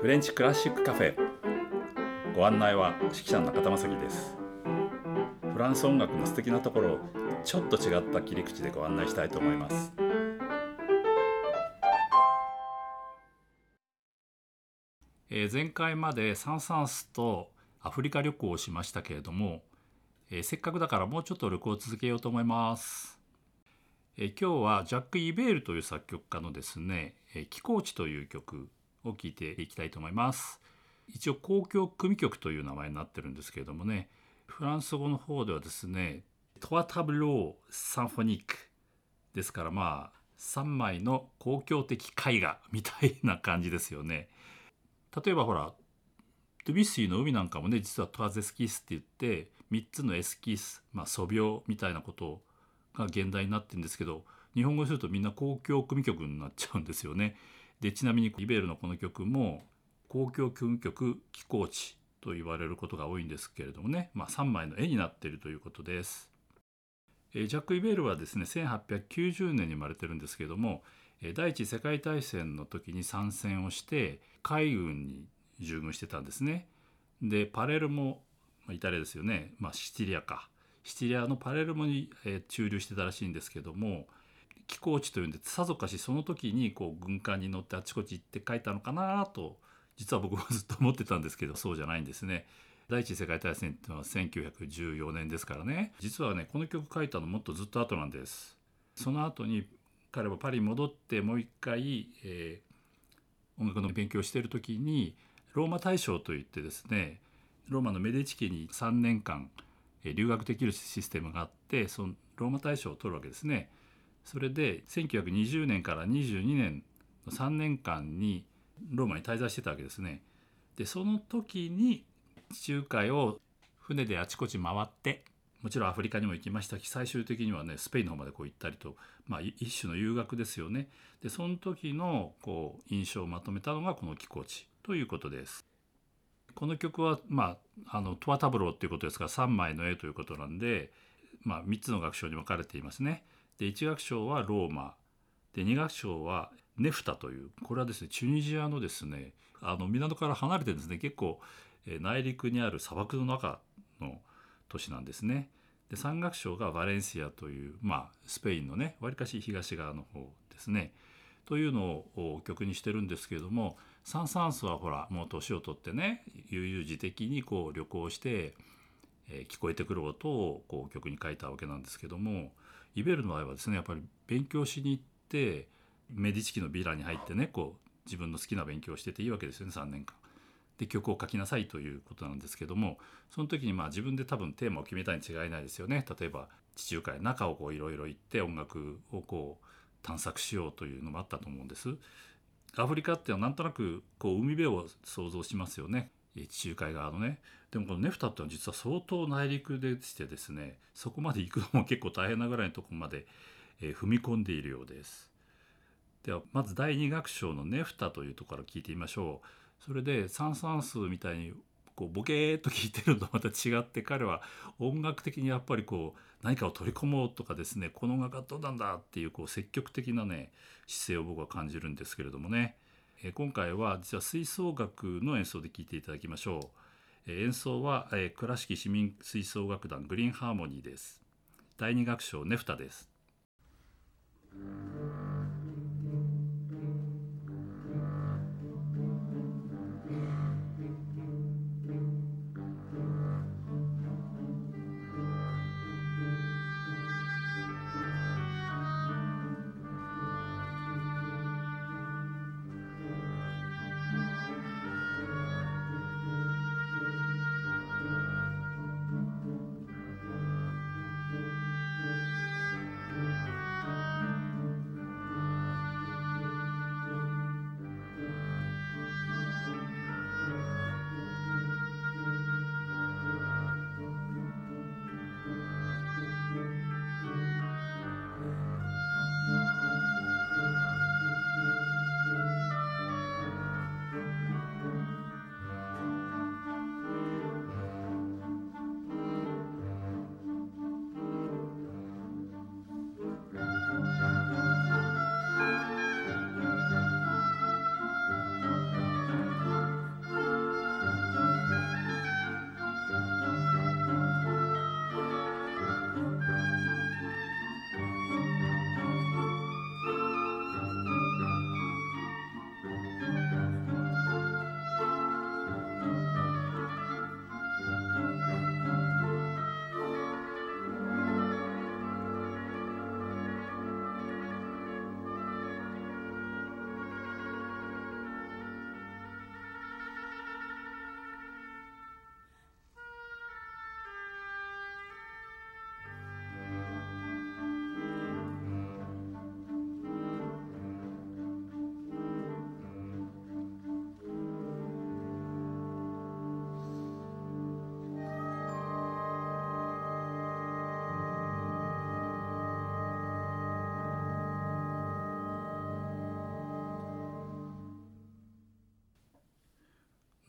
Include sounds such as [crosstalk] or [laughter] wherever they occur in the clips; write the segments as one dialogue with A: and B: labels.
A: フレンチクラシックカフェ。ご案内は指揮者の中田正樹です。フランス音楽の素敵なところをちょっと違った切り口でご案内したいと思います。えー、前回までサン・サンスとアフリカ旅行をしましたけれども、えー、せっかくだからもうちょっと旅行を続けようと思います。えー、今日はジャック・イベールという作曲家のですね「えー、寄港地」という曲を聴いていきたいと思います。一応交響組曲という名前になってるんですけれどもねフランス語の方ではですねトワタブロー・サンフォニックですからまあ3枚の公共的絵画みたいな感じですよね。例えばほらドゥビッシーの海なんかもね実はトワゼスキスって言って3つのエスキス、まあ、素描みたいなことが現代になってるんですけど日本語にするとみんな交響組曲になっちゃうんですよね。でちなみにイベールのこの曲も交響組曲寄港地と言われることが多いんですけれどもね、まあ、3枚の絵になっているということです。ジャック・イベールはですね1890年に生まれてるんですけども第一次世界大戦の時に参戦をして海軍に従軍してたんですね。でパレルモイタリアですよね、まあ、シチリアかシチリアのパレルモに、え駐留してたらしいんですけども寄港地というんでさぞかしその時にこう軍艦に乗ってあちこち行って書いたのかなと実は僕もずっと思ってたんですけどそうじゃないんですね。第一次世界大戦っていうのは1914年ですからね実はねこの曲書いたのもっとずっと後なんです。その後に彼はパリに戻ってもう一回、えー、音楽の勉強をしている時にローマ大賞といってですねローマのメディチ家に3年間留学できるシステムがあってそのローマ大賞を取るわけですね。それで1920年から22年の3年間にローマに滞在してたわけですね。でその時に地中海を船であちこち回ってもちろんアフリカにも行きましたし最終的にはねスペインの方までこう行ったりと、まあ、一種の遊学ですよね。でその時のこう印象をまとめたのがこの寄港地ということです。この曲は、まあ、あのトワタブローっていうことですから3枚の絵ということなんで、まあ、3つの楽章に分かれていますね。で1楽章はローマで2楽章はネフタというこれはですねチュニジアのですねあの港から離れてですね結構内陸にある砂漠の中の都市なんですね。で山岳賞がバレンシアという、まあ、スペインのねわりかし東側の方ですね。というのを曲にしてるんですけれどもサン・サンスはほらもう年を取ってね悠々自適にこう旅行して、えー、聞こえてくる音をこう曲に書いたわけなんですけどもイベルの場合はですねやっぱり勉強しに行ってメディチ家のビラに入ってねこう自分の好きな勉強をしてていいわけですよね3年間。で曲を書きなさいということなんですけどもその時にまあ自分で多分テーマを決めたに違いないですよね例えば地中海中をいろいろ行って音楽をこう探索しようというのもあったと思うんです。アフリカっていうのはなんとなくこう海辺を想像しますよね地中海側のね。でもこのネフタっていうのは実は相当内陸でしてですねそこまで行くのも結構大変なぐらいのとこまで、えー、踏み込んでいるようです。ではまず第2楽章のネフタというところから聞いてみましょう。それで三算数みたいにこうボケーっと聞いてるのとまた違って彼は音楽的にやっぱりこう何かを取り込もうとかですねこの音楽はどうなんだっていうこう積極的なね姿勢を僕は感じるんですけれどもね、え今回は実は吹奏楽の演奏で聴いていただきましょう、え演奏は、え倉敷市民吹奏楽団グリーンハーモニーです。第2楽章ネフタです。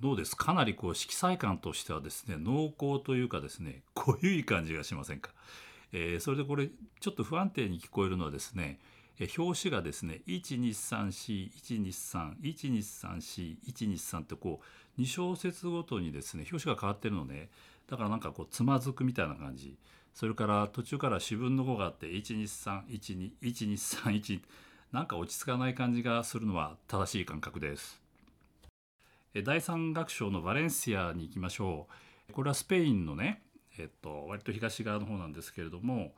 A: どうです？かなりこう色彩感としてはですね濃厚というかですね [laughs] 濃ゆい感じがしませんか、えー、それでこれちょっと不安定に聞こえるのはですね表紙がですね12341231234123ってこう2小節ごとにですね表紙が変わってるのね。だからなんかこうつまずくみたいな感じ。それから途中から四分の5があって123121231なんか落ち着かない感じがするのは正しい感覚です。第三楽章のバレンシアに行きましょう。これはスペインのねえっと割と東側の方なんですけれども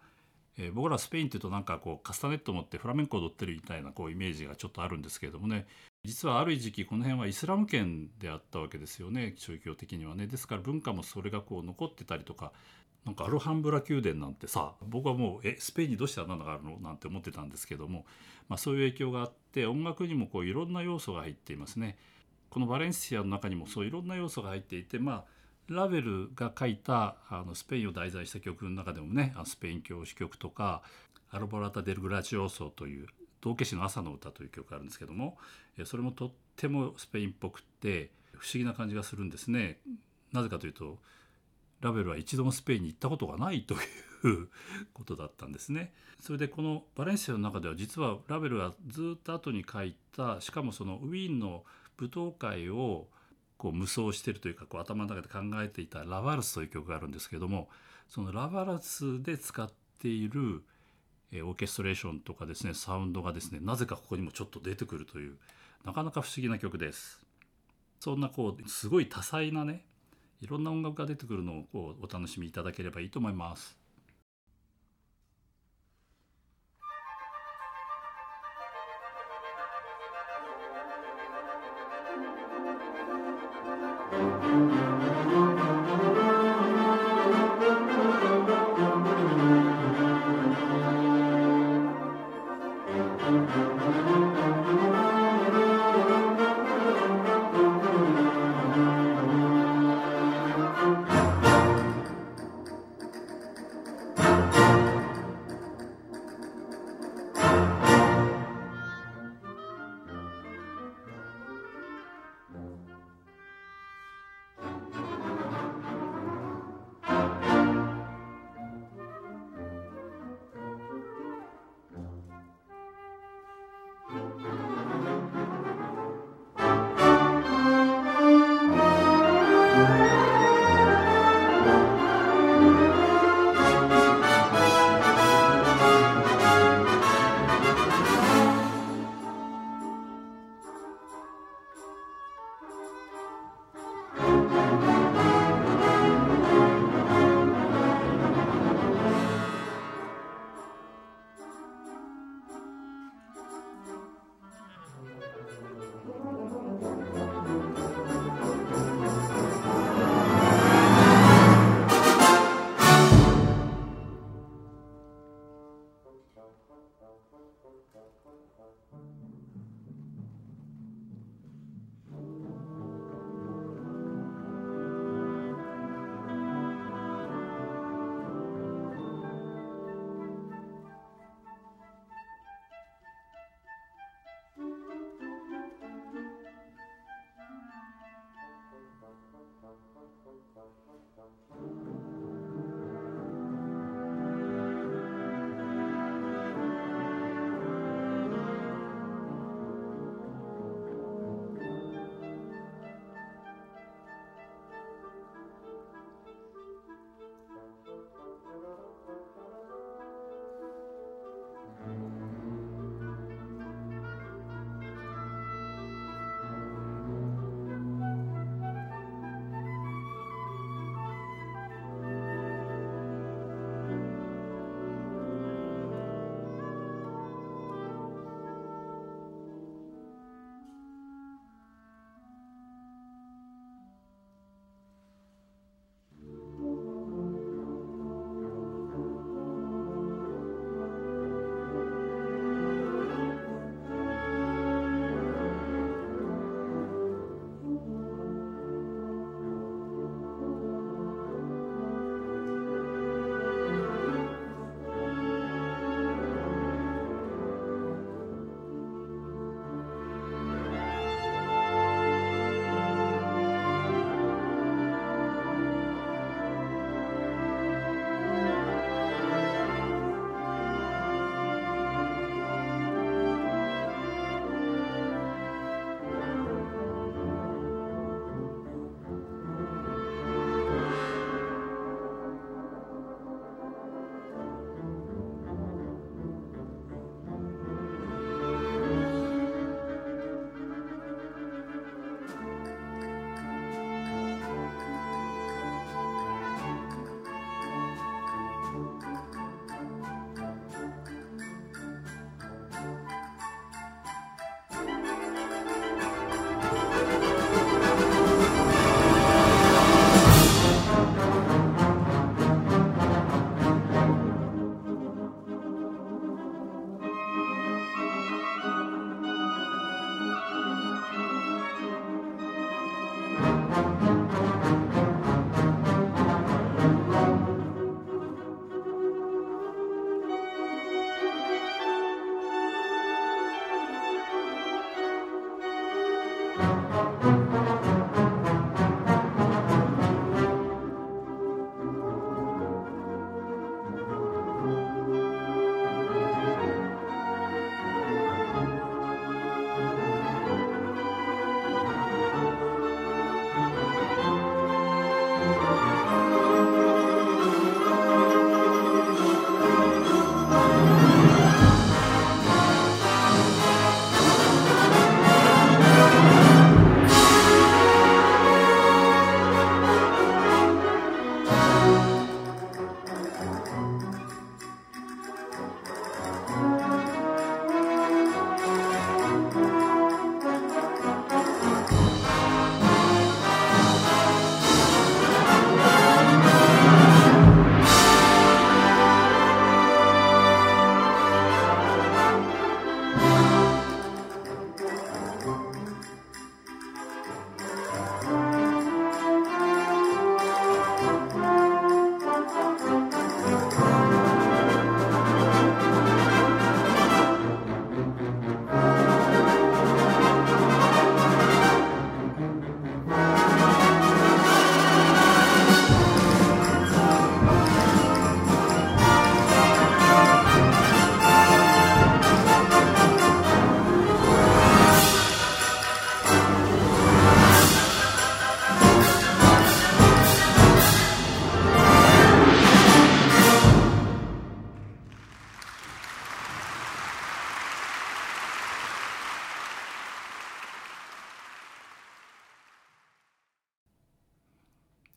A: えー、僕らスペインっていうとなんかこうカスタネット持ってフラメンコ踊ってるみたいなこうイメージがちょっとあるんですけれどもね。実はある時期この辺はイスラム圏であったわけですよね宗教的にはね。ですから文化もそれがこう残ってたりとかなんかアルハンブラ宮殿なんてさ僕はもうえスペインにどうしてあんなのがあるの？なんて思ってたんですけども、まあ、そういう影響があって音楽にもこういろんな要素が入っていますね。このバレンシアの中にもそういろんな要素が入っていてまあラベルが書いたあのスペインを題材した曲の中でもねスペイン教師曲とか「アルボラタ・デル・グラチオーソ」という道化師の朝の歌という曲があるんですけどもそれもとってもスペインっぽくって不思議な感じがするんですね。なぜかというとラベルは一度もスペインに行ったことがないという [laughs] ことだったんですね。それでこのバレンシアの中では実はラベルがずっと後に書いたしかもそのウィーンの舞踏会をこう無双してるというかこう頭の中で考えていた「ラバルス」という曲があるんですけどもそのラバルスで使っているオーケストレーションとかですねサウンドがですねなぜかここにもちょっと出てくるというなかなか不思議な曲です。そんなこうすごい多彩なねいろんな音楽が出てくるのをお楽しみいただければいいと思います。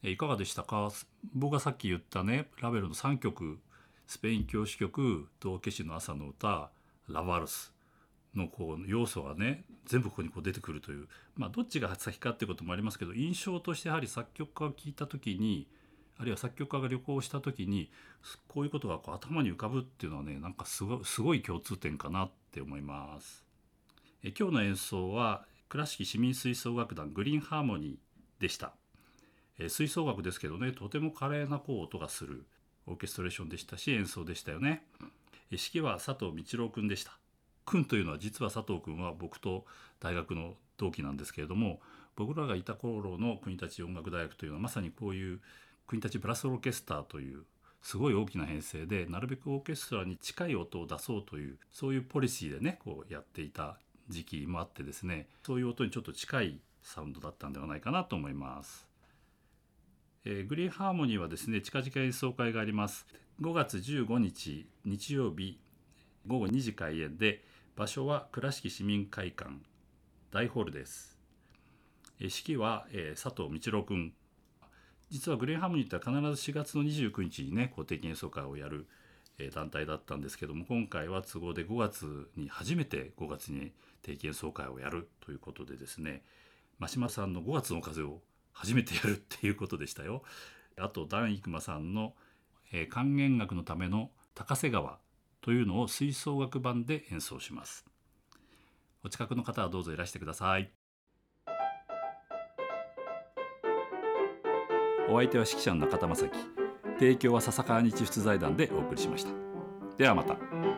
A: えいかがでしたか？僕がさっき言ったねラベルの3曲スペイン教師曲「道化師の朝の歌」「ラバルス」のこう要素がね全部ここにこう出てくるというまあどっちが先かってこともありますけど印象としてやはり作曲家を聞いた時にあるいは作曲家が旅行した時にこういうことがこう頭に浮かぶっていうのはねなんかすごすごい共通点かなって思います。え今日の演奏は倉敷市民吹奏楽団グリーンハーモニーでした。え吹奏楽ですけどねとても華麗なこう音がするオーケストレーションでしたし演奏でしたよね指揮は佐藤道郎君でした君というのは実は佐藤君は僕と大学の同期なんですけれども僕らがいた頃の国立音楽大学というのはまさにこういう国立ブラスオーケストラというすごい大きな編成でなるべくオーケストラに近い音を出そうというそういうポリシーでねこうやっていた時期もあってですねそういう音にちょっと近いサウンドだったんではないかなと思います。えー、グリーンハーモニーはですね近々演奏会があります。5月15日日曜日午後2時開演で場所は倉敷市民会館大ホールです、えー、指揮は、えー、佐藤道郎君。実はグリーンハーモニーって必ず4月の29日にね公的演奏会をやる、え団体だったんですけども今回は都合で5月に初めて5月に定期演奏会をやるということでですね真島さんの5月の風を初めてやるっていうことでしたよ。あとダン・イクマさんの、えー、管弦楽のための高瀬川というのを吹奏楽版で演奏します。お近くの方はどうぞいらしてください。お相手は指揮者の中田正樹。提供は笹川日出財団でお送りしました。ではまた。